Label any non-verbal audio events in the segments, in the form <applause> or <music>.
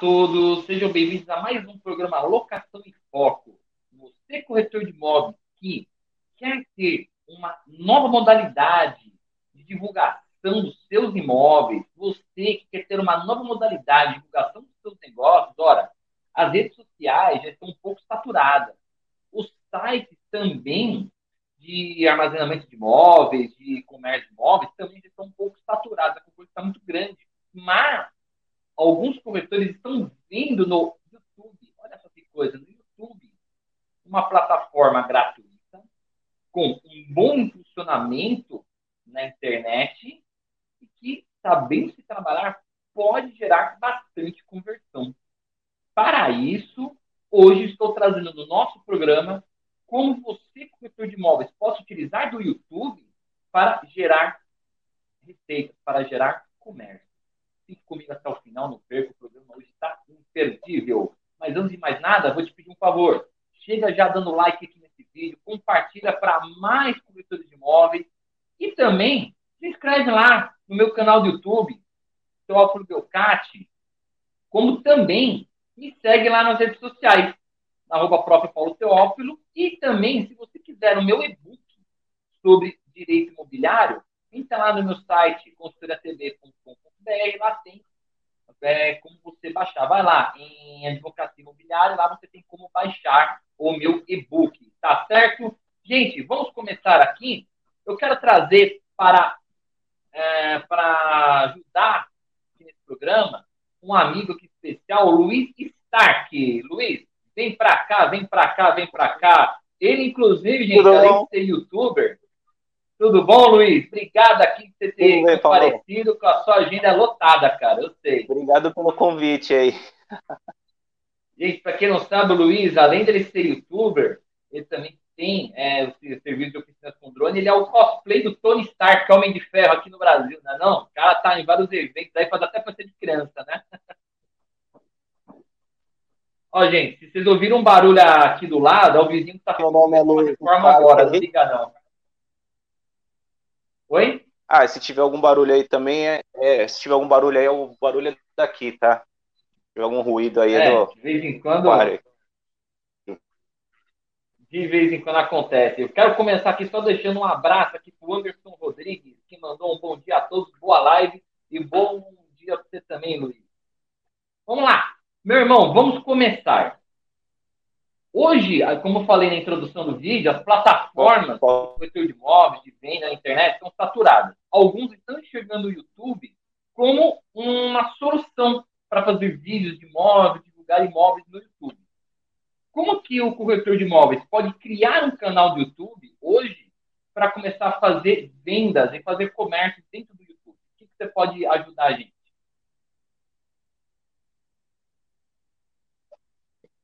todos, sejam bem-vindos a mais um programa Locação em Foco. Você, corretor de imóveis, que quer ter uma nova modalidade de divulgação dos seus imóveis, você que quer ter uma nova modalidade de divulgação dos seus negócios, ora, as redes sociais já estão um pouco saturadas. Os sites também de armazenamento de imóveis, de comércio de imóveis, também já estão um pouco saturados, a concorrência está muito grande. Mas alguns corretores estão vendo no YouTube, olha só que coisa, no YouTube, uma plataforma gratuita, com um bom funcionamento na internet e que, sabendo se trabalhar, pode gerar bastante conversão. Para isso, hoje estou trazendo no nosso programa como você, corretor de imóveis, possa utilizar do YouTube para gerar receitas, para gerar comércio. Fique comigo até o final, não perca, o programa hoje está imperdível. Mas antes de mais nada, vou te pedir um favor. Chega já dando like aqui nesse vídeo, compartilha para mais corretores de imóveis e também se inscreve lá no meu canal do YouTube, Teófilo Belcati, como também me segue lá nas redes sociais, na arroba próprio Paulo Teófilo, e também, se você quiser o meu e-book sobre direito imobiliário, entra lá no meu site, consultoriatv.com.br BR, lá tem é, como você baixar. Vai lá em advocacia imobiliária, lá você tem como baixar o meu e-book, tá certo? Gente, vamos começar aqui. Eu quero trazer para, é, para ajudar nesse programa um amigo aqui especial, Luiz Stark. Luiz, vem para cá, vem para cá, vem para cá. Ele, inclusive, gente, além de ser youtuber, tudo bom, Luiz? Obrigado aqui por você ter bem, comparecido, com a sua agenda lotada, cara, eu sei. Obrigado pelo convite aí. Gente, para quem não sabe, o Luiz, além de ele ser youtuber, ele também tem é, o serviço de oficina com drone, ele é o cosplay do Tony Stark, Homem de Ferro aqui no Brasil, não é não? O cara tá em vários eventos, aí faz até para ser de criança, né? <laughs> Ó, gente, se vocês ouviram um barulho aqui do lado, é o vizinho que tá Meu nome é Luiz. Forma agora, não liga não. Oi? Ah, se tiver algum barulho aí também, é, é, se tiver algum barulho aí, é o barulho daqui, tá? Se tiver algum ruído aí, é, é do... de vez em quando. De vez em quando acontece. Eu quero começar aqui só deixando um abraço aqui pro Anderson Rodrigues, que mandou um bom dia a todos, boa live e bom dia para você também, Luiz. Vamos lá. Meu irmão, vamos começar. Hoje, como eu falei na introdução do vídeo, as plataformas de corretor de imóveis, de venda na internet, estão saturadas. Alguns estão enxergando o YouTube como uma solução para fazer vídeos de imóveis, divulgar imóveis no YouTube. Como que o corretor de imóveis pode criar um canal do YouTube hoje para começar a fazer vendas e fazer comércio dentro do YouTube? O que, que você pode ajudar a gente?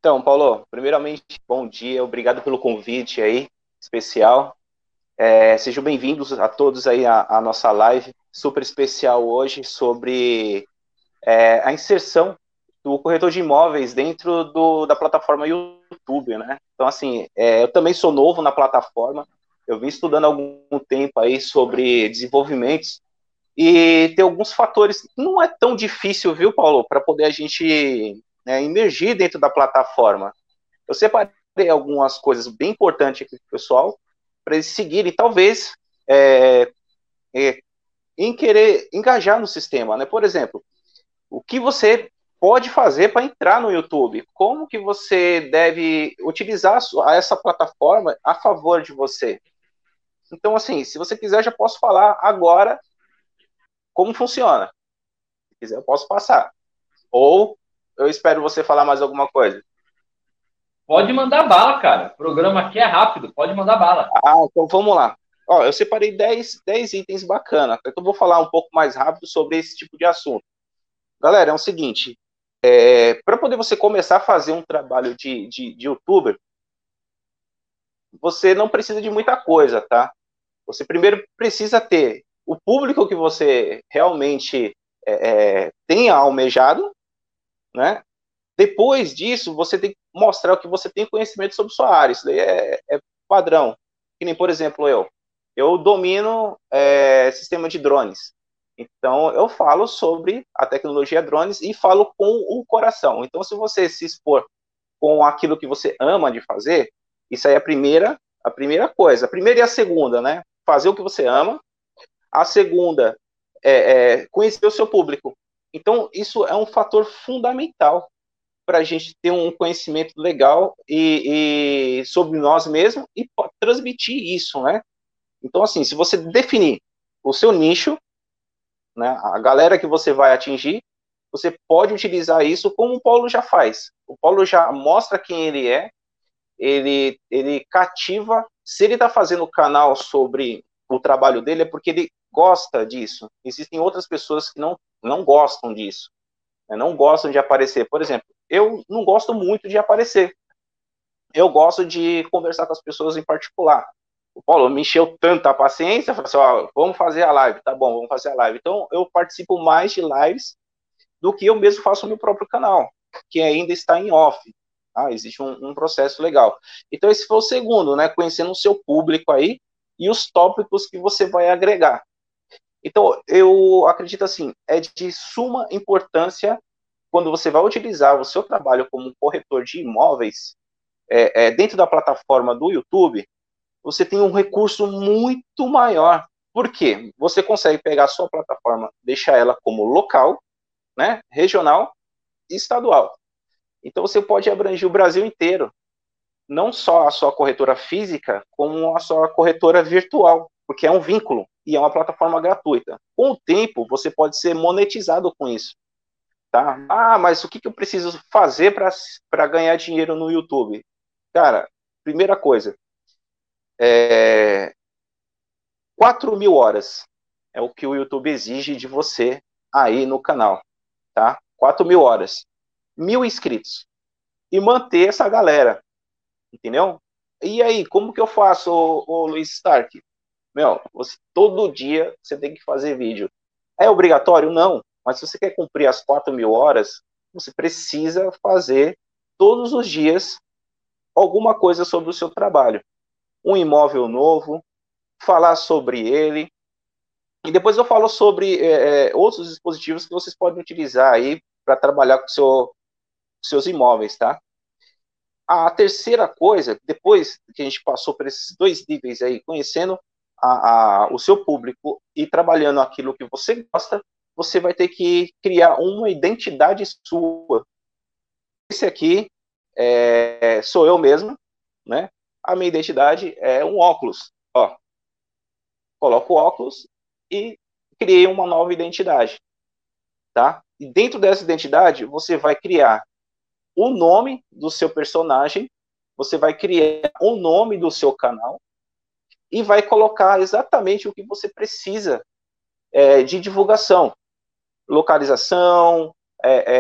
Então, Paulo, primeiramente, bom dia, obrigado pelo convite aí, especial. É, sejam bem-vindos a todos aí à, nossa live, super especial hoje, sobre é, a inserção do corretor de imóveis dentro do, da plataforma YouTube, né? Então, assim, é, eu também sou novo na plataforma, eu vim estudando há algum tempo aí sobre desenvolvimentos, e tem alguns fatores, não é tão difícil, viu, Paulo, para poder a gente né, emergir dentro da plataforma. Eu separei algumas coisas bem importantes aqui para o pessoal, para eles seguirem, talvez, é, é, em querer engajar no sistema. Né? Por exemplo, o que você pode fazer para entrar no YouTube? Como que você deve utilizar essa plataforma a favor de você? Então, assim, se você quiser, já posso falar agora como funciona. Se quiser, eu posso passar. Ou eu espero você falar mais alguma coisa. Pode mandar bala, cara. O programa aqui é rápido, pode mandar bala. Ah, então vamos lá. Ó, eu separei 10, 10 itens bacanas. Então vou falar um pouco mais rápido sobre esse tipo de assunto. Galera, é o seguinte: é, para poder você começar a fazer um trabalho de, de, de youtuber, você não precisa de muita coisa, tá? Você primeiro precisa ter o público que você realmente é, é, tenha almejado, né? Depois disso, você tem que mostrar o que você tem conhecimento sobre sua área. Isso daí é, é padrão. Que nem, por exemplo, eu. Eu domino é, sistema de drones. Então, eu falo sobre a tecnologia drones e falo com o coração. Então, se você se expor com aquilo que você ama de fazer, isso aí é a primeira, a primeira coisa. A primeira e a segunda, né? Fazer o que você ama. A segunda é, é conhecer o seu público. Então, isso é um fator fundamental para a gente ter um conhecimento legal e, e sobre nós mesmos e transmitir isso, né? Então, assim, se você definir o seu nicho, né, a galera que você vai atingir, você pode utilizar isso como o Paulo já faz. O Paulo já mostra quem ele é, ele, ele cativa. Se ele está fazendo canal sobre o trabalho dele, é porque ele gosta disso. Existem outras pessoas que não, não gostam disso, né, não gostam de aparecer. Por exemplo, eu não gosto muito de aparecer. Eu gosto de conversar com as pessoas em particular o Paulo me encheu tanta paciência, falou assim, ó, vamos fazer a live, tá bom, vamos fazer a live. Então, eu participo mais de lives do que eu mesmo faço no meu próprio canal, que ainda está em off. Tá? Existe um, um, processo legal. Então, esse foi o segundo, né? Conhecendo o seu público aí e os tópicos que você vai agregar. Então, eu acredito assim, é de suma importância quando você vai utilizar o seu trabalho como corretor de imóveis é, é, dentro da plataforma do YouTube, você tem um recurso muito maior. Por quê? Você consegue pegar a sua plataforma, deixar ela como local, né, regional e estadual. Então você pode abranger o Brasil inteiro, não só a sua corretora física, como a sua corretora virtual, porque é um vínculo e é uma plataforma gratuita. Com o tempo, você pode ser monetizado com isso. Tá? Ah, mas o que, que eu preciso fazer para ganhar dinheiro no YouTube? Cara, primeira coisa, é, 4 mil horas é o que o YouTube exige de você aí no canal, tá? 4 mil horas. Mil inscritos. E manter essa galera, entendeu? E aí, como que eu faço, ô, ô Luiz Stark? Meu, você, todo dia você tem que fazer vídeo. É obrigatório? Não. Mas se você quer cumprir as 4 mil horas, você precisa fazer todos os dias alguma coisa sobre o seu trabalho um imóvel novo, falar sobre ele. E depois eu falo sobre é, é outros dispositivos que vocês podem utilizar aí para trabalhar com seu, seus imóveis, tá? A terceira coisa, depois que a gente passou por esses dois níveis aí, conhecendo a, a, o seu público e trabalhando aquilo que você gosta, você vai ter que criar uma identidade sua. Esse aqui é, sou eu mesmo, né? a minha identidade é um óculos. Ó, coloco o óculos e criei uma nova identidade, tá? E dentro dessa identidade, você vai criar o nome do seu personagem, você vai criar o nome do seu canal e vai colocar exatamente o que você precisa é, de divulgação, localização, é,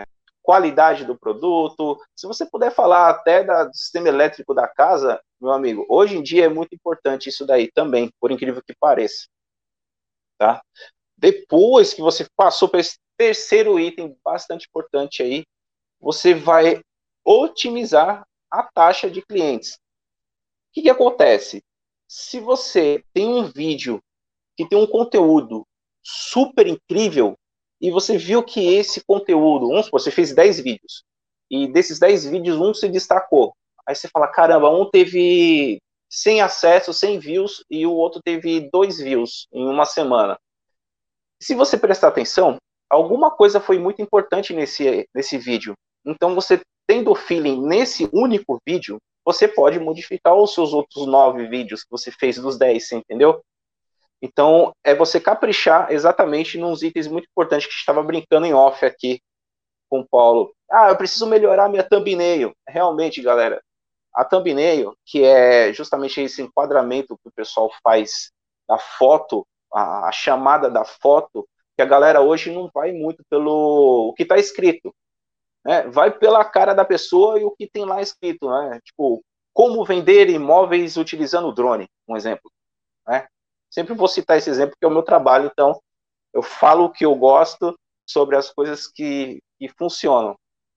é, qualidade do produto. Se você puder falar até da, do sistema elétrico da casa, meu amigo, hoje em dia é muito importante isso daí também, por incrível que pareça. Tá? Depois que você passou para esse terceiro item bastante importante aí, você vai otimizar a taxa de clientes. O que, que acontece? Se você tem um vídeo que tem um conteúdo super incrível, e você viu que esse conteúdo, vamos supor, você fez 10 vídeos, e desses 10 vídeos, um se destacou. Aí você fala, caramba, um teve 100 acessos, 100 views, e o outro teve 2 views em uma semana. Se você prestar atenção, alguma coisa foi muito importante nesse, nesse vídeo. Então, você tendo feeling nesse único vídeo, você pode modificar os seus outros 9 vídeos que você fez dos 10, você entendeu? Então, é você caprichar exatamente nos itens muito importantes que estava brincando em off aqui com o Paulo. Ah, eu preciso melhorar minha thumbnail. Realmente, galera, a thumbnail, que é justamente esse enquadramento que o pessoal faz da foto, a, a chamada da foto, que a galera hoje não vai muito pelo o que está escrito, né? Vai pela cara da pessoa e o que tem lá escrito, né? Tipo, como vender imóveis utilizando drone, um exemplo, né? Sempre vou citar esse exemplo, que é o meu trabalho, então eu falo o que eu gosto sobre as coisas que, que funcionam.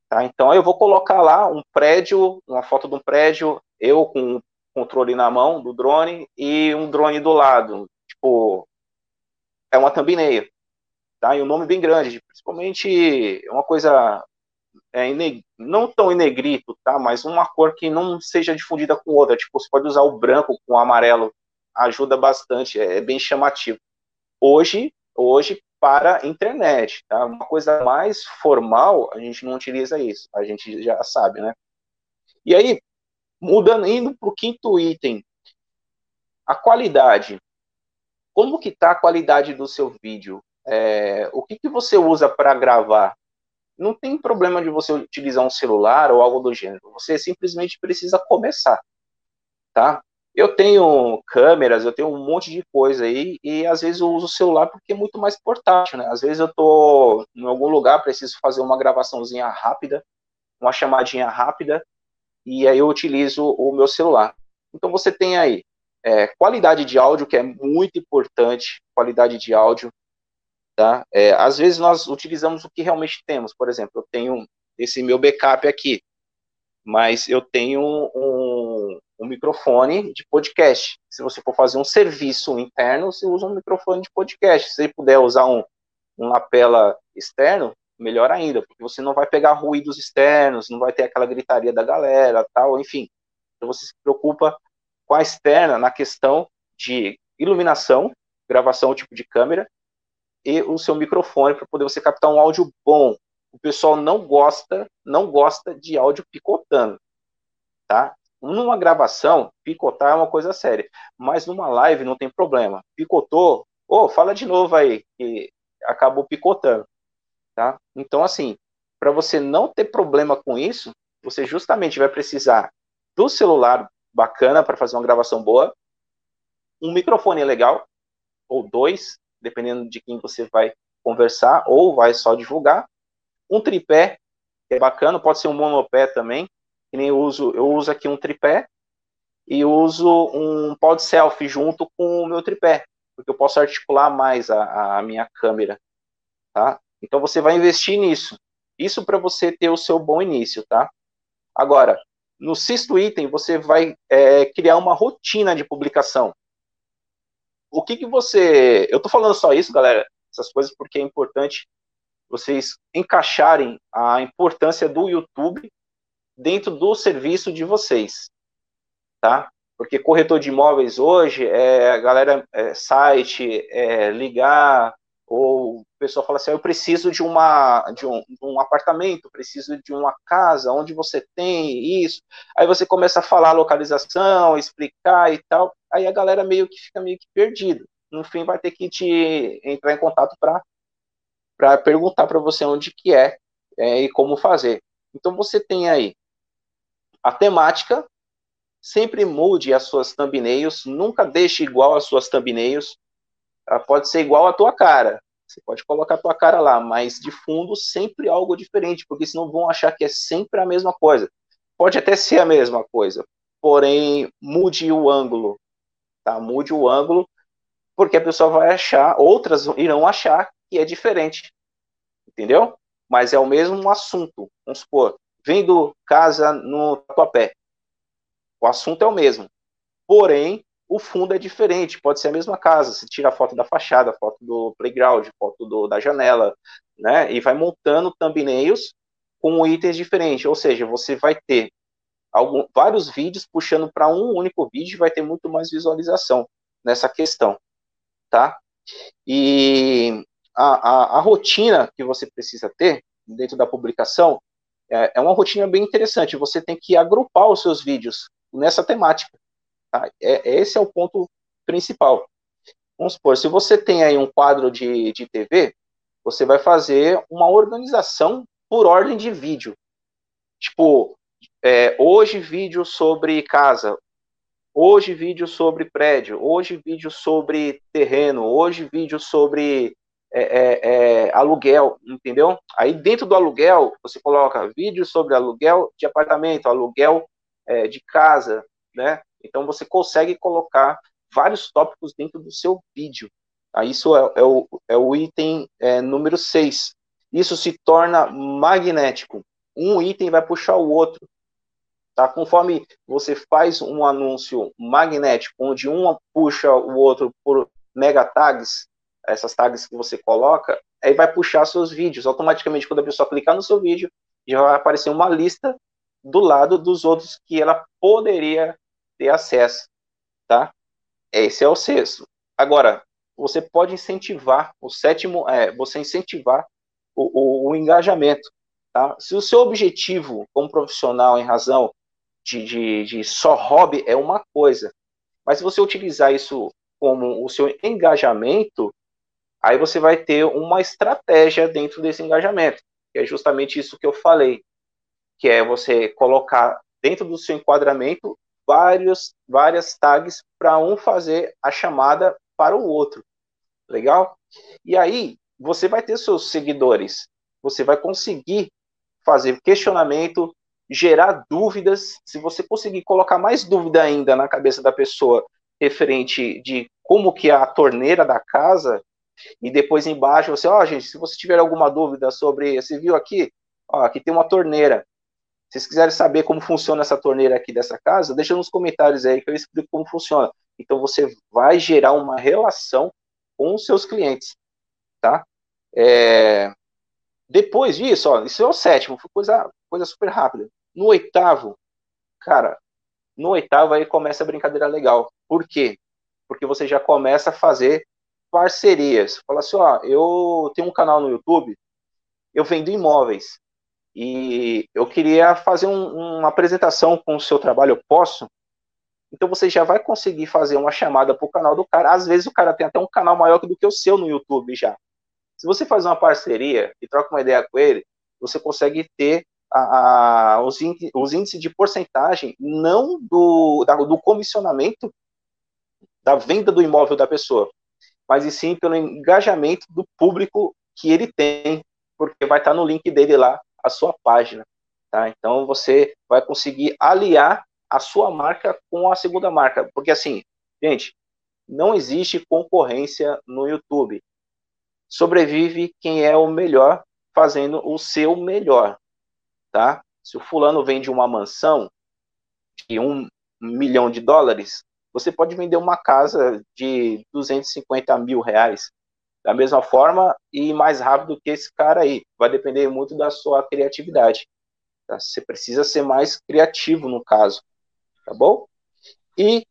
Tá? Então eu vou colocar lá um prédio, uma foto de um prédio, eu com o controle na mão do drone e um drone do lado. Tipo, é uma thumbnail, tá? E um nome bem grande, principalmente uma coisa é, não tão em negrito, tá? Mas uma cor que não seja difundida com outra. Tipo, você pode usar o branco com o amarelo, ajuda bastante, é, é bem chamativo. Hoje, hoje para internet, tá? Uma coisa mais formal, a gente não utiliza isso, a gente já sabe, né? E aí, mudando, indo para o quinto item, a qualidade. Como que está a qualidade do seu vídeo? É, o que, que você usa para gravar? Não tem problema de você utilizar um celular ou algo do gênero. Você simplesmente precisa começar, tá? Eu tenho câmeras, eu tenho um monte de coisa aí, e às vezes eu uso o celular porque é muito mais portátil, né? Às vezes eu tô em algum lugar, preciso fazer uma gravaçãozinha rápida, uma chamadinha rápida, e aí eu utilizo o meu celular. Então você tem aí é, qualidade de áudio, que é muito importante, qualidade de áudio, tá? É, às vezes nós utilizamos o que realmente temos, por exemplo, eu tenho esse meu backup aqui, mas eu tenho um, um microfone de podcast. Se você for fazer um serviço interno, você usa um microfone de podcast. Se você puder usar um, um lapela externo, melhor ainda, porque você não vai pegar ruídos externos, não vai ter aquela gritaria da galera, tal, enfim. Então você se preocupa com a externa na questão de iluminação, gravação tipo de câmera e o seu microfone para poder você captar um áudio bom. O pessoal não gosta, não gosta de áudio picotando, tá? Numa gravação, picotar é uma coisa séria, mas numa live não tem problema. Picotou, ô, oh, fala de novo aí, que acabou picotando, tá? Então, assim, para você não ter problema com isso, você justamente vai precisar do celular bacana para fazer uma gravação boa, um microfone legal, ou dois, dependendo de quem você vai conversar, ou vai só divulgar, um tripé, que é bacana, pode ser um monopé também, que nem eu uso, eu uso aqui um tripé e uso um pod selfie junto com o meu tripé, porque eu posso articular mais a, a minha câmera, tá? Então você vai investir nisso. Isso para você ter o seu bom início, tá? Agora, no sexto item, você vai é, criar uma rotina de publicação. O que que você... Eu tô falando só isso, galera, essas coisas porque é importante vocês encaixarem a importância do YouTube dentro do serviço de vocês, tá? Porque corretor de imóveis hoje é galera é, site, é, ligar ou o pessoal fala assim, ah, eu preciso de uma de um, de um, apartamento, preciso de uma casa, onde você tem isso. Aí você começa a falar a localização, explicar e tal. Aí a galera meio que fica meio que perdida. No fim vai ter que te entrar em contato para perguntar para você onde que é, é e como fazer. Então você tem aí a temática, sempre mude as suas thumbnails, nunca deixe igual as suas thumbnails. Ela pode ser igual à tua cara. Você pode colocar a tua cara lá, mas de fundo sempre algo diferente, porque senão vão achar que é sempre a mesma coisa. Pode até ser a mesma coisa, porém mude o ângulo, tá? Mude o ângulo, porque a pessoa vai achar, outras irão achar que é diferente, entendeu? Mas é o mesmo assunto. Vamos supor, vendo casa no Tatuapé. O assunto é o mesmo. Porém, o fundo é diferente. Pode ser a mesma casa. Você tira a foto da fachada, foto do playground, foto do, da janela, né? E vai montando thumbnails com itens diferentes. Ou seja, você vai ter algum, vários vídeos puxando para um único vídeo e vai ter muito mais visualização nessa questão, tá? E a, a, a rotina que você precisa ter dentro da publicação é, é uma rotina bem interessante. Você tem que agrupar os seus vídeos nessa temática. Tá? É, esse é o ponto principal. Vamos supor, se você tem aí um quadro de, de TV, você vai fazer uma organização por ordem de vídeo. Tipo, é, hoje vídeo sobre casa, hoje vídeo sobre prédio, hoje vídeo sobre terreno, hoje vídeo sobre é, é, é, aluguel, entendeu? Aí dentro do aluguel, você coloca vídeos sobre aluguel de apartamento, aluguel é, de casa, né? Então você consegue colocar vários tópicos dentro do seu vídeo. Aí isso é, é o, é o item é, número 6. Isso se torna magnético. Um item vai puxar o outro. Tá? Conforme você faz um anúncio magnético, onde um puxa o outro por mega tags, essas tags que você coloca, aí vai puxar seus vídeos. Automaticamente, quando a pessoa clicar no seu vídeo, já vai aparecer uma lista do lado dos outros que ela poderia ter acesso, tá? Esse é o sexto. Agora, você pode incentivar, o sétimo é você incentivar o, o, o engajamento, tá? Se o seu objetivo como profissional, em razão de, de, de só hobby, é uma coisa, mas se você utilizar isso como o seu engajamento, aí você vai ter uma estratégia dentro desse engajamento, que é justamente isso que eu falei, que é você colocar dentro do seu enquadramento vários, várias tags para um fazer a chamada para o outro. Legal? E aí, você vai ter seus seguidores, você vai conseguir fazer questionamento, gerar dúvidas. Se você conseguir colocar mais dúvida ainda na cabeça da pessoa referente de como que é a torneira da casa, e depois embaixo você, ó, oh, gente, se você tiver alguma dúvida sobre, você viu aqui, ó, aqui tem uma torneira. Se vocês quiserem saber como funciona essa torneira aqui dessa casa, deixa nos comentários aí que eu explico como funciona. Então você vai gerar uma relação com os seus clientes, tá? É... Depois disso, ó, isso é o sétimo, foi coisa, coisa super rápida. No oitavo, cara, no oitavo aí começa a brincadeira legal. Por quê? Porque você já começa a fazer parcerias. Fala assim, ó, eu tenho um canal no YouTube, eu vendo imóveis e eu queria fazer um, uma apresentação com o seu trabalho, eu posso? Então você já vai conseguir fazer uma chamada para o canal do cara. Às vezes o cara tem até um canal maior do que o seu no YouTube já. Se você faz uma parceria e troca uma ideia com ele, você consegue ter a, a, os, índices, de porcentagem, não do, da, do comissionamento da venda do imóvel da pessoa, mas e sim pelo engajamento do público que ele tem, porque vai estar no link dele lá a sua página. Tá? Então você vai conseguir aliar a sua marca com a segunda marca, porque assim, gente, não existe concorrência no YouTube. Sobrevive quem é o melhor fazendo o seu melhor tá? Se o fulano vende uma mansão de um milhão de dólares, você pode vender uma casa de 250 mil reais da mesma forma e mais rápido que esse cara aí. Vai depender muito da sua criatividade. Tá? Você precisa ser mais criativo no caso, tá bom? E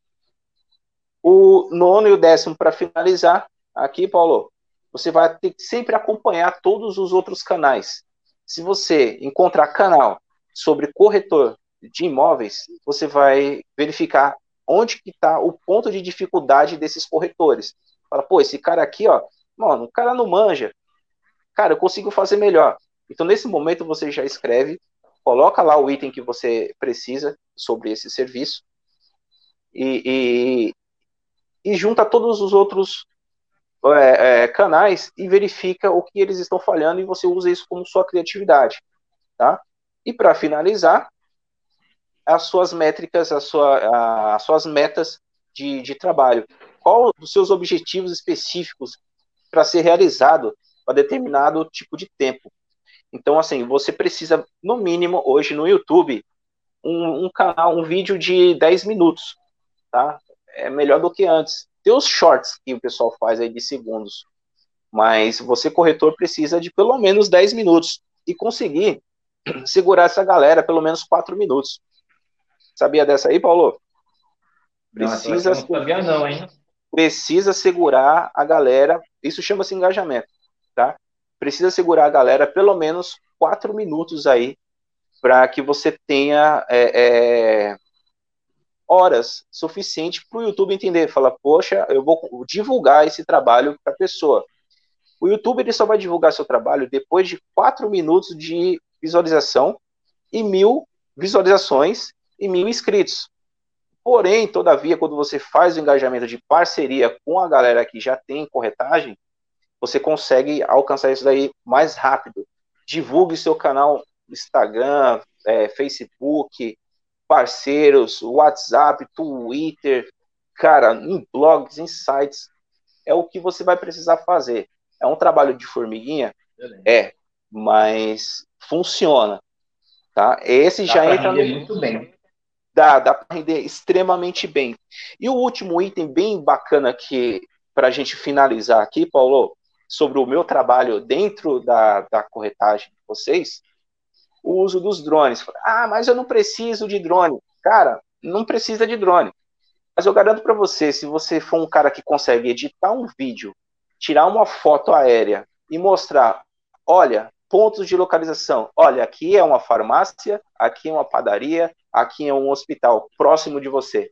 o nono e o décimo para finalizar aqui, Paulo, você vai ter que sempre acompanhar todos os outros canais. Se você encontrar canal sobre corretor de imóveis, você vai verificar onde que está o ponto de dificuldade desses corretores. Fala, pô, esse cara aqui, ó, mano, o cara não manja. Cara, eu consigo fazer melhor. Então, nesse momento, você já escreve, coloca lá o item que você precisa sobre esse serviço e, e, e junta todos os outros é, é, canais e verifica o que eles estão falhando e você usa isso como sua criatividade, tá? E para finalizar, as suas métricas, a sua, a, as suas metas de, de trabalho. Qual os seus objetivos específicos para ser realizado para determinado tipo de tempo? Então, assim, você precisa, no mínimo, hoje no YouTube, um, um canal, um vídeo de 10 minutos, tá? É melhor do que antes. Tem os shorts que o pessoal faz aí de segundos. Mas você, corretor, precisa de pelo menos 10 minutos e conseguir <clears throat> segurar essa galera pelo menos 4 minutos. Sabia dessa aí, Paulo? Precisa, não, não sabia não, hein? Precisa segurar a galera. Isso chama-se engajamento, tá? Precisa segurar a galera pelo menos 4 minutos aí para que você tenha é, é, horas suficiente para o YouTube entender, falar, poxa, eu vou divulgar esse trabalho para a pessoa. O YouTube ele só vai divulgar seu trabalho depois de quatro minutos de visualização e mil visualizações e mil inscritos. Porém, todavia, quando você faz o engajamento de parceria com a galera que já tem corretagem, você consegue alcançar isso daí mais rápido. Divulgue seu canal Instagram, é, Facebook, parceiros, WhatsApp, Twitter, cara, em blogs, em sites, é o que você vai precisar fazer. É um trabalho de formiguinha? É, mas funciona. Tá? Esse dá já entra no. Muito bem. Dá, dá para render extremamente bem. E o último item bem bacana que para a gente finalizar aqui, Paulo, sobre o meu trabalho dentro da, da corretagem de vocês, o uso dos drones. Ah, mas eu não preciso de drone. Cara, não precisa de drone. Mas eu garanto para você, se você for um cara que consegue editar um vídeo, tirar uma foto aérea e mostrar, olha, pontos de localização. Olha, aqui é uma farmácia, aqui é uma padaria, aqui é um hospital próximo de você.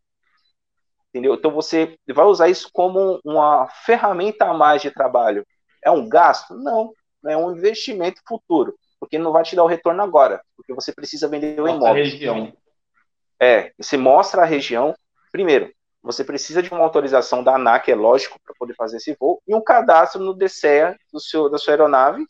Entendeu? Então você vai usar isso como uma ferramenta a mais de trabalho. É um gasto? Não. É um investimento futuro. Porque não vai te dar o retorno agora. Porque você precisa vender o imóvel. região. É, você mostra a região. Primeiro, você precisa de uma autorização da ANAC, é lógico, para poder fazer esse voo, e um cadastro no DCEA do seu, da sua aeronave,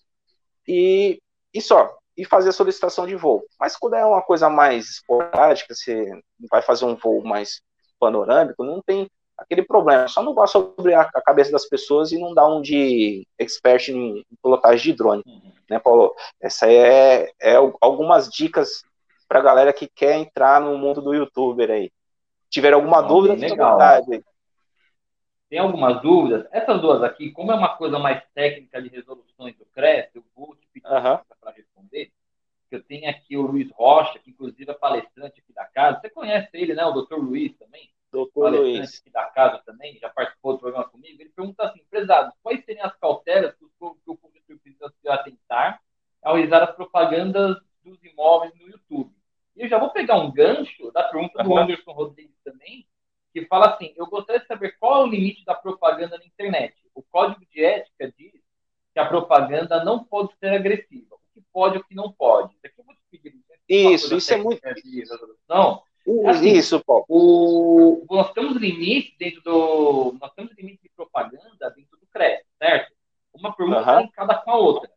e, e só, e fazer a solicitação de voo. Mas quando é uma coisa mais esporádica, você vai fazer um voo mais panorâmico, não tem aquele problema. Só não vá sobre a, cabeça das pessoas e não dá um de expert em, em pilotagem de drone, uhum. né, Paulo? Essa é, é algumas dicas para a galera que quer entrar no mundo do youtuber aí tiver alguma dúvida, fique à vontade. Tem algumas dúvidas? Essas duas aqui, como é uma coisa mais técnica de resoluções do CRES, eu vou te pedir uhum. para responder. Eu tenho aqui o Luiz Rocha, que inclusive é palestrante aqui da casa. Você conhece ele, né? O doutor Luiz também. Doutor palestrante Luiz. aqui da casa também, já participou do programa comigo. Ele pergunta assim, prezado, quais seriam as cautelas que o, público precisa se atentar ao realizar as propagandas dos imóveis no YouTube? E eu já vou pegar um gancho da pergunta do Anderson Rodrigues também, que fala assim: eu gostaria de saber qual é o limite da propaganda na internet. O código de ética diz que a propaganda não pode ser agressiva. O que pode e o que não pode. Isso aqui eu vou te pedir. Isso, isso é muito. Não. Assim, isso, Paulo. O, nós temos limites dentro do. Nós temos limites de propaganda dentro do CRES, certo? Uma pergunta uhum. cada com a outra.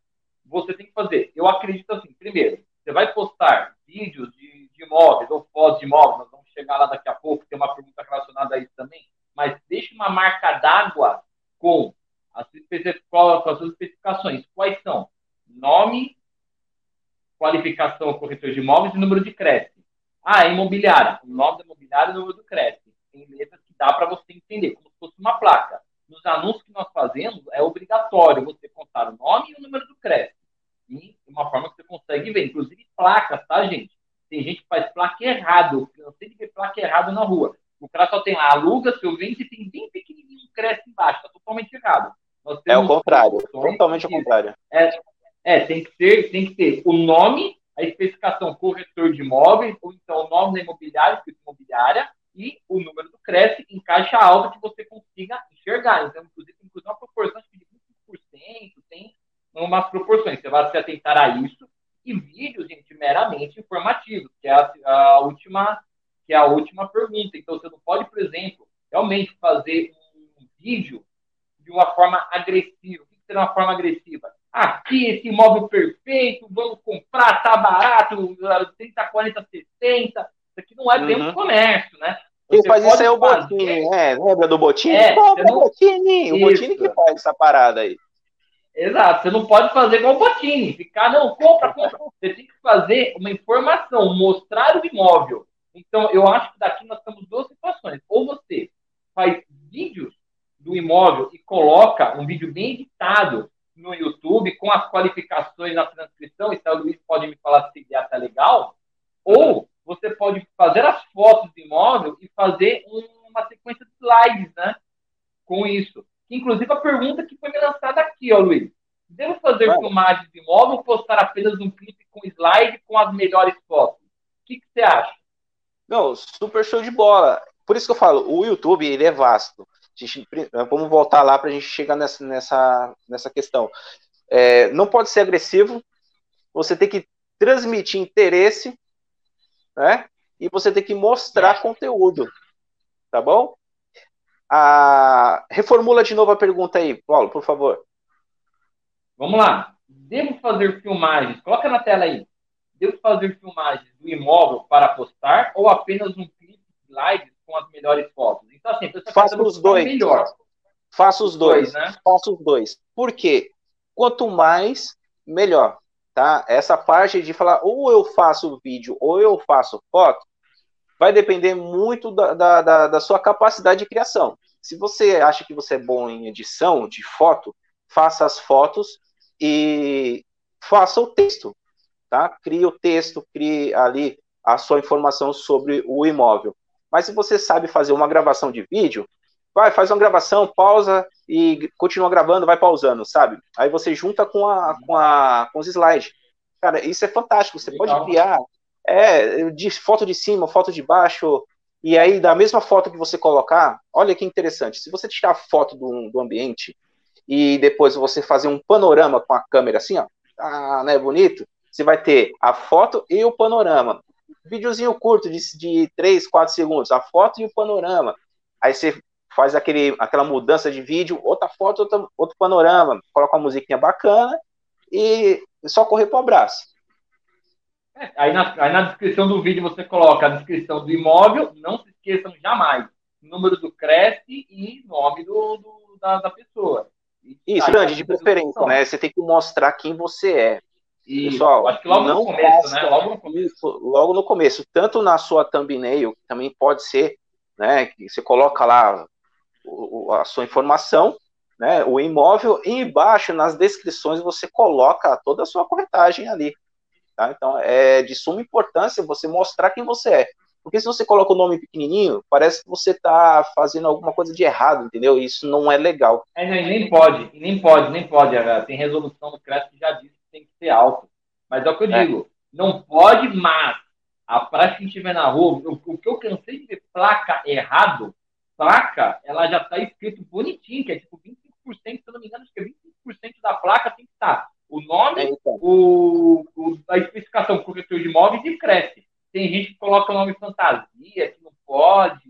Você tem que fazer. Eu acredito assim, primeiro, você vai postar vídeos de, de imóveis ou fotos de imóveis, nós vamos chegar lá daqui a pouco, tem uma pergunta relacionada a isso também, mas deixe uma marca d'água com as, com as suas especificações. Quais são? Nome, qualificação imóveis e número de crédito. Ah, é imobiliária. O nome da imobiliária e o número do crédito. Tem letras que dá para você entender, como se fosse uma placa. Nos anúncios que nós fazemos, é obrigatório você contar o nome e o número do crédito de uma forma que você consegue ver. Inclusive placas, tá, gente? Tem gente que faz placa errado. Eu sei de ver placa errado na rua. O cara só tem lá, aluga seu vende e tem bem pequenininho, cresce embaixo. Tá totalmente errado. é o contrário. Totalmente o contrário. É, é, tem que ter, tem que ter o nome, a especificação corretor de imóveis, ou então o nome da imobiliária, escrito imobiliária, e o número do Cresce em caixa alta que você consiga enxergar. Então, inclusive, inclusive uma proporção de 25%, tem umas proporções. Você vai se atentar a isso. E vídeos, gente, meramente informativos, que é a, a, última que é a última pergunta. Então, você não pode, por exemplo, realmente fazer um vídeo de uma forma agressiva. O que será uma forma agressiva? Aqui, esse imóvel perfeito, vamos tá barato, 30, 40, 60. Isso aqui não é uhum. bem um comércio, né? Quem faz isso é o. Botini, é, lembra do Botini? É, Pô, não... o Botini, o Botini que faz essa parada aí. Exato, você não pode fazer igual o Botini, ficar, não, compra, compra. Você tem que fazer uma informação, mostrar o imóvel. Então, eu acho que daqui nós temos duas situações. Ou você faz vídeos do imóvel e coloca um vídeo bem editado no YouTube com as qualificações na transcrição, e se o Luiz pode me falar se ideia tá legal, ou você pode fazer as fotos do imóvel e fazer uma sequência de slides, né? Com isso. Inclusive, a pergunta que foi me lançada aqui, ó, Luiz. Devo fazer Vai. filmagens de imóvel ou postar apenas um clipe com slide com as melhores fotos? O que, que você acha? Não, super show de bola. Por isso que eu falo, o YouTube ele é vasto. Gente, vamos voltar lá para a gente chegar nessa, nessa, nessa questão. É, não pode ser agressivo. Você tem que transmitir interesse, né? E você tem que mostrar conteúdo, tá bom? A... Reformula de novo a pergunta aí, Paulo, por favor. Vamos lá. Devo fazer filmagens? Coloca na tela aí. Devo fazer filmagens do imóvel para postar ou apenas um clipe de lives com as melhores fotos? Assim, <laughs> Faça os dois. Melhor. Faça os dois. dois né? Faça os dois. Por quê? Quanto mais, melhor. Tá? Essa parte de falar ou eu faço vídeo ou eu faço foto, vai depender muito da, da, da, da sua capacidade de criação. Se você acha que você é bom em edição de foto, faça as fotos e faça o texto, tá? Crie o texto, crie ali a sua informação sobre o imóvel. Mas se você sabe fazer uma gravação de vídeo, vai, faz uma gravação, pausa e continua gravando, vai pausando, sabe? Aí você junta com, a, com, a, com os slides. Cara, isso é fantástico. Você Legal. pode criar é, de foto de cima, foto de baixo, e aí da mesma foto que você colocar, olha que interessante. Se você tirar foto do, do ambiente e depois você fazer um panorama com a câmera assim, ó, ah, né, bonito, você vai ter a foto e o panorama. Videozinho curto de, de 3, 4 segundos, a foto e o panorama. Aí você faz aquele, aquela mudança de vídeo, outra foto, outro, outro panorama, coloca uma musiquinha bacana e só correr para o abraço. É, aí, na, aí na descrição do vídeo você coloca a descrição do imóvel, não se esqueçam jamais, número do Cresce e nome do, do da, da, pessoa. Isso, grande, de preferência, né? Você tem que mostrar quem você é. E, Pessoal, acho que logo no começo, né? Logo no começo. logo no começo, tanto na sua thumbnail, também pode ser, né? Que você coloca lá a sua informação, né, o imóvel, e embaixo, nas descrições, você coloca toda a sua corretagem ali. Tá? Então, é de suma importância você mostrar quem você é. Porque se você coloca o nome pequenininho, parece que você está fazendo alguma coisa de errado, entendeu? Isso não é legal. É, não, nem pode, nem pode, nem pode. Tem resolução do crédito que já diz que tem que ser alto. Mas é o que eu é. digo, não pode, mas a praça que estiver na rua, o, o que eu cansei de ver placa errado, placa, ela já está escrito bonitinho, que é tipo 25%, se eu não me engano, acho que é 25% da placa tem que estar. O nome, é, então. o, o, a especificação corretor de imóveis e cresce. Tem gente que coloca o nome fantasia, que não pode.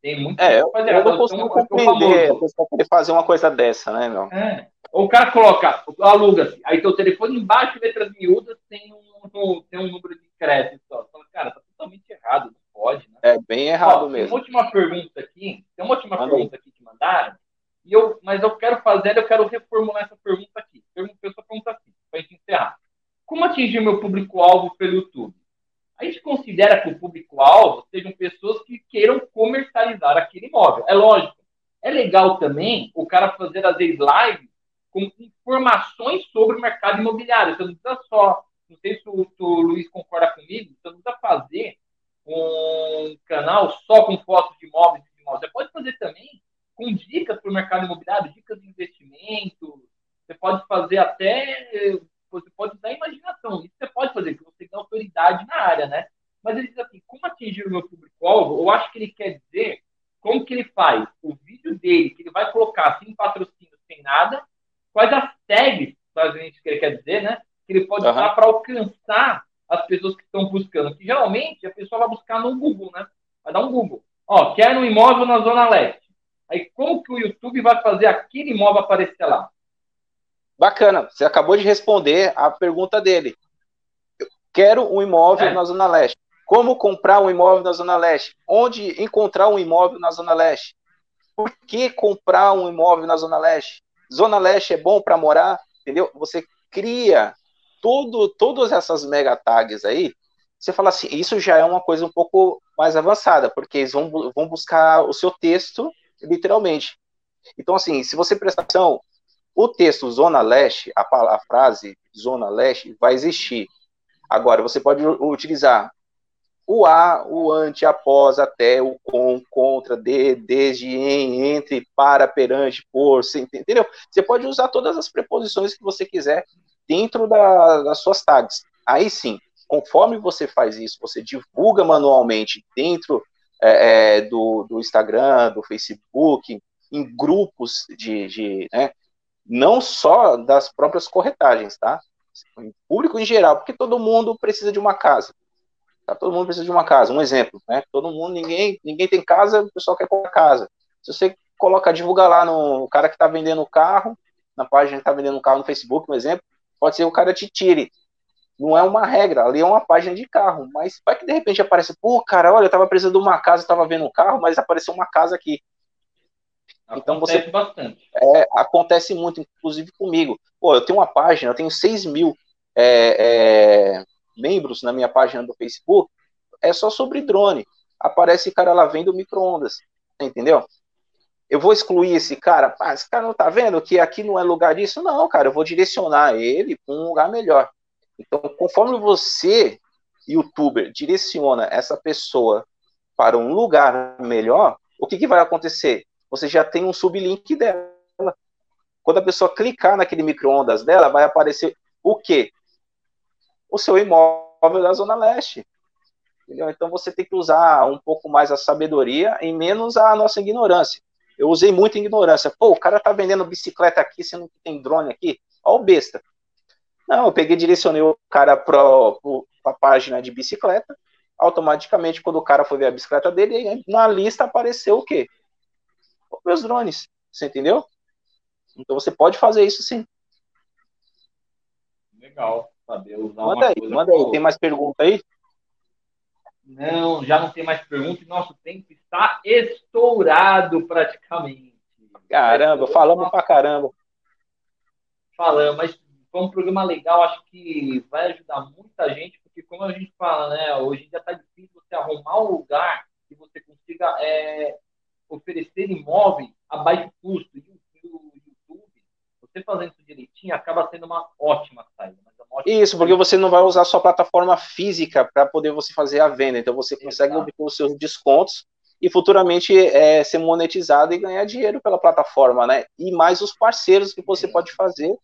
Tem muito é, eu, eu não consigo então, compreender a pessoa querer fazer uma coisa dessa, né, meu? É. Ou o cara coloca, aluga-se, aí teu telefone embaixo, letras miúdas, tem um, tem um número de crédito só. Cara, tá totalmente errado pode, né? É bem errado Ó, mesmo. Tem uma última pergunta aqui, tem uma última pergunta aqui que mandaram, e eu, mas eu quero fazer, eu quero reformular essa pergunta aqui. A pessoa pergunta assim, para gente encerrar. Como atingir meu público-alvo pelo YouTube? A gente considera que o público-alvo sejam pessoas que queiram comercializar aquele imóvel. É lógico. É legal também o cara fazer, às vezes, lives informações sobre o mercado imobiliário. Você não precisa só, não sei se o, o Luiz concorda comigo, você não precisa fazer um canal só com fotos de imóveis e de imóveis. Você pode fazer também com dicas para o mercado imobiliário, dicas de investimento. Você pode fazer até. Você pode a imaginação. Isso você pode fazer, porque você tem autoridade na área, né? Mas ele diz assim: como atingir o meu público-alvo? Eu acho que ele quer dizer como que ele faz o vídeo dele, que ele vai colocar sem patrocínio, sem nada, quais as tags, basicamente, que ele quer dizer, né? Que ele pode uhum. usar para alcançar as pessoas que estão buscando. Que geralmente a pessoa vai buscar no Google, né? Vai dar um Google. Ó, quero um imóvel na Zona Leste. Aí como que o YouTube vai fazer aquele imóvel aparecer lá? Bacana. Você acabou de responder a pergunta dele. Eu quero um imóvel é. na Zona Leste. Como comprar um imóvel na Zona Leste? Onde encontrar um imóvel na Zona Leste? Por que comprar um imóvel na Zona Leste? Zona Leste é bom para morar? Entendeu? Você cria todo, todas essas mega tags aí, você fala assim, isso já é uma coisa um pouco mais avançada, porque eles vão, vão buscar o seu texto, literalmente. Então, assim, se você prestar atenção, o texto Zona Leste, a, a frase Zona Leste, vai existir. Agora, você pode utilizar o a, o ante, após, até, o com, contra, de, desde, em, entre, para, perante, por, entendeu? Você pode usar todas as preposições que você quiser dentro da, das suas tags. Aí sim, conforme você faz isso, você divulga manualmente dentro é, é, do, do, Instagram, do Facebook, em grupos de, de né, não só das próprias corretagens, tá? Em público em geral, porque todo mundo precisa de uma casa. Tá? Todo mundo precisa de uma casa. Um exemplo, né? Todo mundo, ninguém, ninguém tem casa, o pessoal quer comprar casa. Se você coloca, divulga lá no cara que está vendendo o carro, na página que está vendendo o carro no Facebook, um exemplo, Pode ser o cara te tire. Não é uma regra, ali é uma página de carro. Mas vai que de repente aparece, pô, cara, olha, eu tava precisando de uma casa, tava vendo um carro, mas apareceu uma casa aqui. Então acontece você. bastante. É, acontece muito, inclusive comigo. Pô, eu tenho uma página, eu tenho 6 mil é, é, membros na minha página do Facebook, é só sobre drone. Aparece cara lá vendo micro-ondas, entendeu? eu vou excluir esse cara. Ah, esse cara não tá vendo que aqui não é lugar disso? Não, cara, eu vou direcionar ele para um lugar melhor. Então, conforme você, youtuber, direciona essa pessoa para um lugar melhor, o que, que vai acontecer? Você já tem um sublink dela. Quando a pessoa clicar naquele micro-ondas dela, vai aparecer o quê? O seu imóvel da Zona Leste. Entendeu? Então você tem que usar um pouco mais a sabedoria e menos a nossa ignorância. Eu usei muita ignorância. Pô, o cara tá vendendo bicicleta aqui, sendo que tem drone aqui. Olha o besta. Não, eu peguei direcionei o cara para a página de bicicleta. Automaticamente, quando o cara foi ver a bicicleta dele, na lista apareceu o quê? Meus drones. Você entendeu? Então você pode fazer isso sim. Legal saber usar manda aí, manda aí. Tem mais pergunta aí? Não, já não tem mais pergunta e nosso tempo está estourado praticamente. Caramba, falamos pra caramba. Falamos, mas foi um programa legal, acho que vai ajudar muita gente, porque como a gente fala, né, hoje ainda está difícil você arrumar um lugar que você consiga é, oferecer imóveis a baixo custo. E o YouTube, você fazendo isso direitinho, acaba sendo uma ótima saída. Isso, porque você não vai usar sua plataforma física para poder você fazer a venda. Então você consegue Exato. obter os seus descontos e futuramente é, ser monetizado e ganhar dinheiro pela plataforma, né? E mais os parceiros que você pode fazer.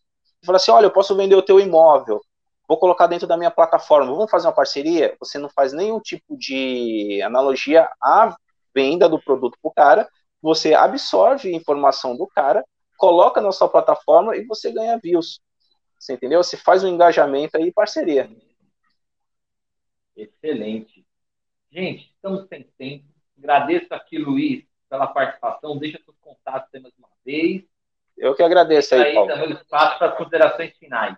Fala assim, olha, eu posso vender o teu imóvel, vou colocar dentro da minha plataforma, vamos fazer uma parceria? Você não faz nenhum tipo de analogia à venda do produto para o cara, você absorve a informação do cara, coloca na sua plataforma e você ganha views. Você entendeu? Você faz um engajamento aí parceria. Excelente. Gente, estamos sem tempo. Agradeço aqui, Luiz, pela participação. Deixa seus contatos mais uma vez. Eu que agradeço aí, aí Paulo. também espaço para as considerações finais.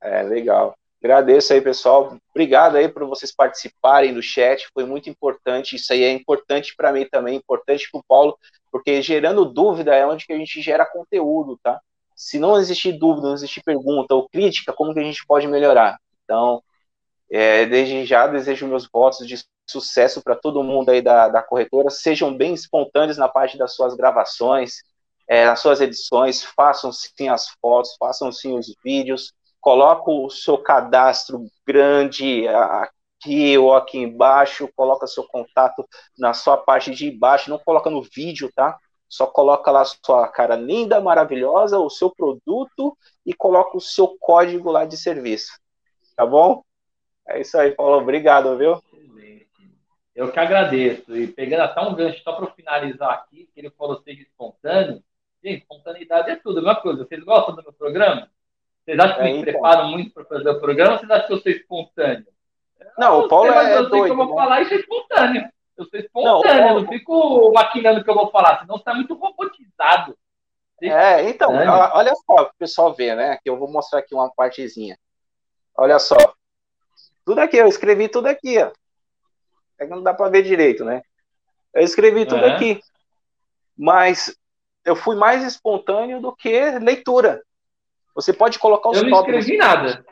É, legal. Agradeço aí, pessoal. Obrigado aí por vocês participarem do chat. Foi muito importante. Isso aí é importante para mim também, importante para o Paulo, porque gerando dúvida é onde que a gente gera conteúdo, tá? Se não existir dúvida, não existir pergunta ou crítica, como que a gente pode melhorar? Então, é, desde já desejo meus votos de sucesso para todo mundo aí da, da corretora, sejam bem espontâneos na parte das suas gravações, é, nas suas edições, façam sim as fotos, façam sim os vídeos, coloca o seu cadastro grande aqui ou aqui embaixo, coloca seu contato na sua parte de baixo, não coloca no vídeo, tá? Só coloca lá sua cara linda, maravilhosa, o seu produto e coloca o seu código lá de serviço. Tá bom? É isso aí, Paulo. Obrigado, viu? Eu que agradeço. E pegando até um gancho só para finalizar aqui, que ele falou seja espontâneo. Gente, espontaneidade é tudo. Uma coisa, vocês gostam do meu programa? Vocês acham que é, me então. preparam muito para fazer o programa ou vocês acham que eu sou espontâneo? Não, o Paulo é. Eu sei que eu vou né? falar isso é espontâneo. Eu sou espontâneo, não, não fico maquinando o que eu vou falar, senão está muito robotizado. É, então, olha só, o pessoal vê, né? Que eu vou mostrar aqui uma partezinha. Olha só. Tudo aqui, eu escrevi tudo aqui, ó. É que não dá para ver direito, né? Eu escrevi tudo aqui. Mas eu fui mais espontâneo do que leitura. Você pode colocar os tópicos. Eu não escrevi nada.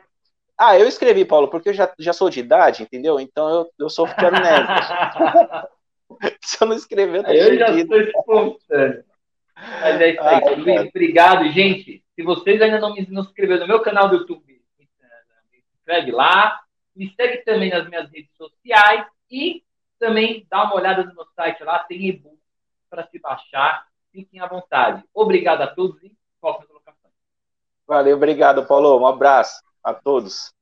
Ah, eu escrevi, Paulo, porque eu já, já sou de idade, entendeu? Então eu, eu sou ficando neve. <laughs> Se eu não escrever, eu tô Eu já sou espontâneo. Mas é isso aí. Ah, Luiz, obrigado, gente. Se vocês ainda não me inscreveram no meu canal do YouTube, me inscreve lá. Me segue também nas minhas redes sociais e também dá uma olhada no meu site lá, tem e-book para se baixar. Fiquem à vontade. Obrigado a todos e qualquer colocação. Valeu, obrigado, Paulo. Um abraço a todos.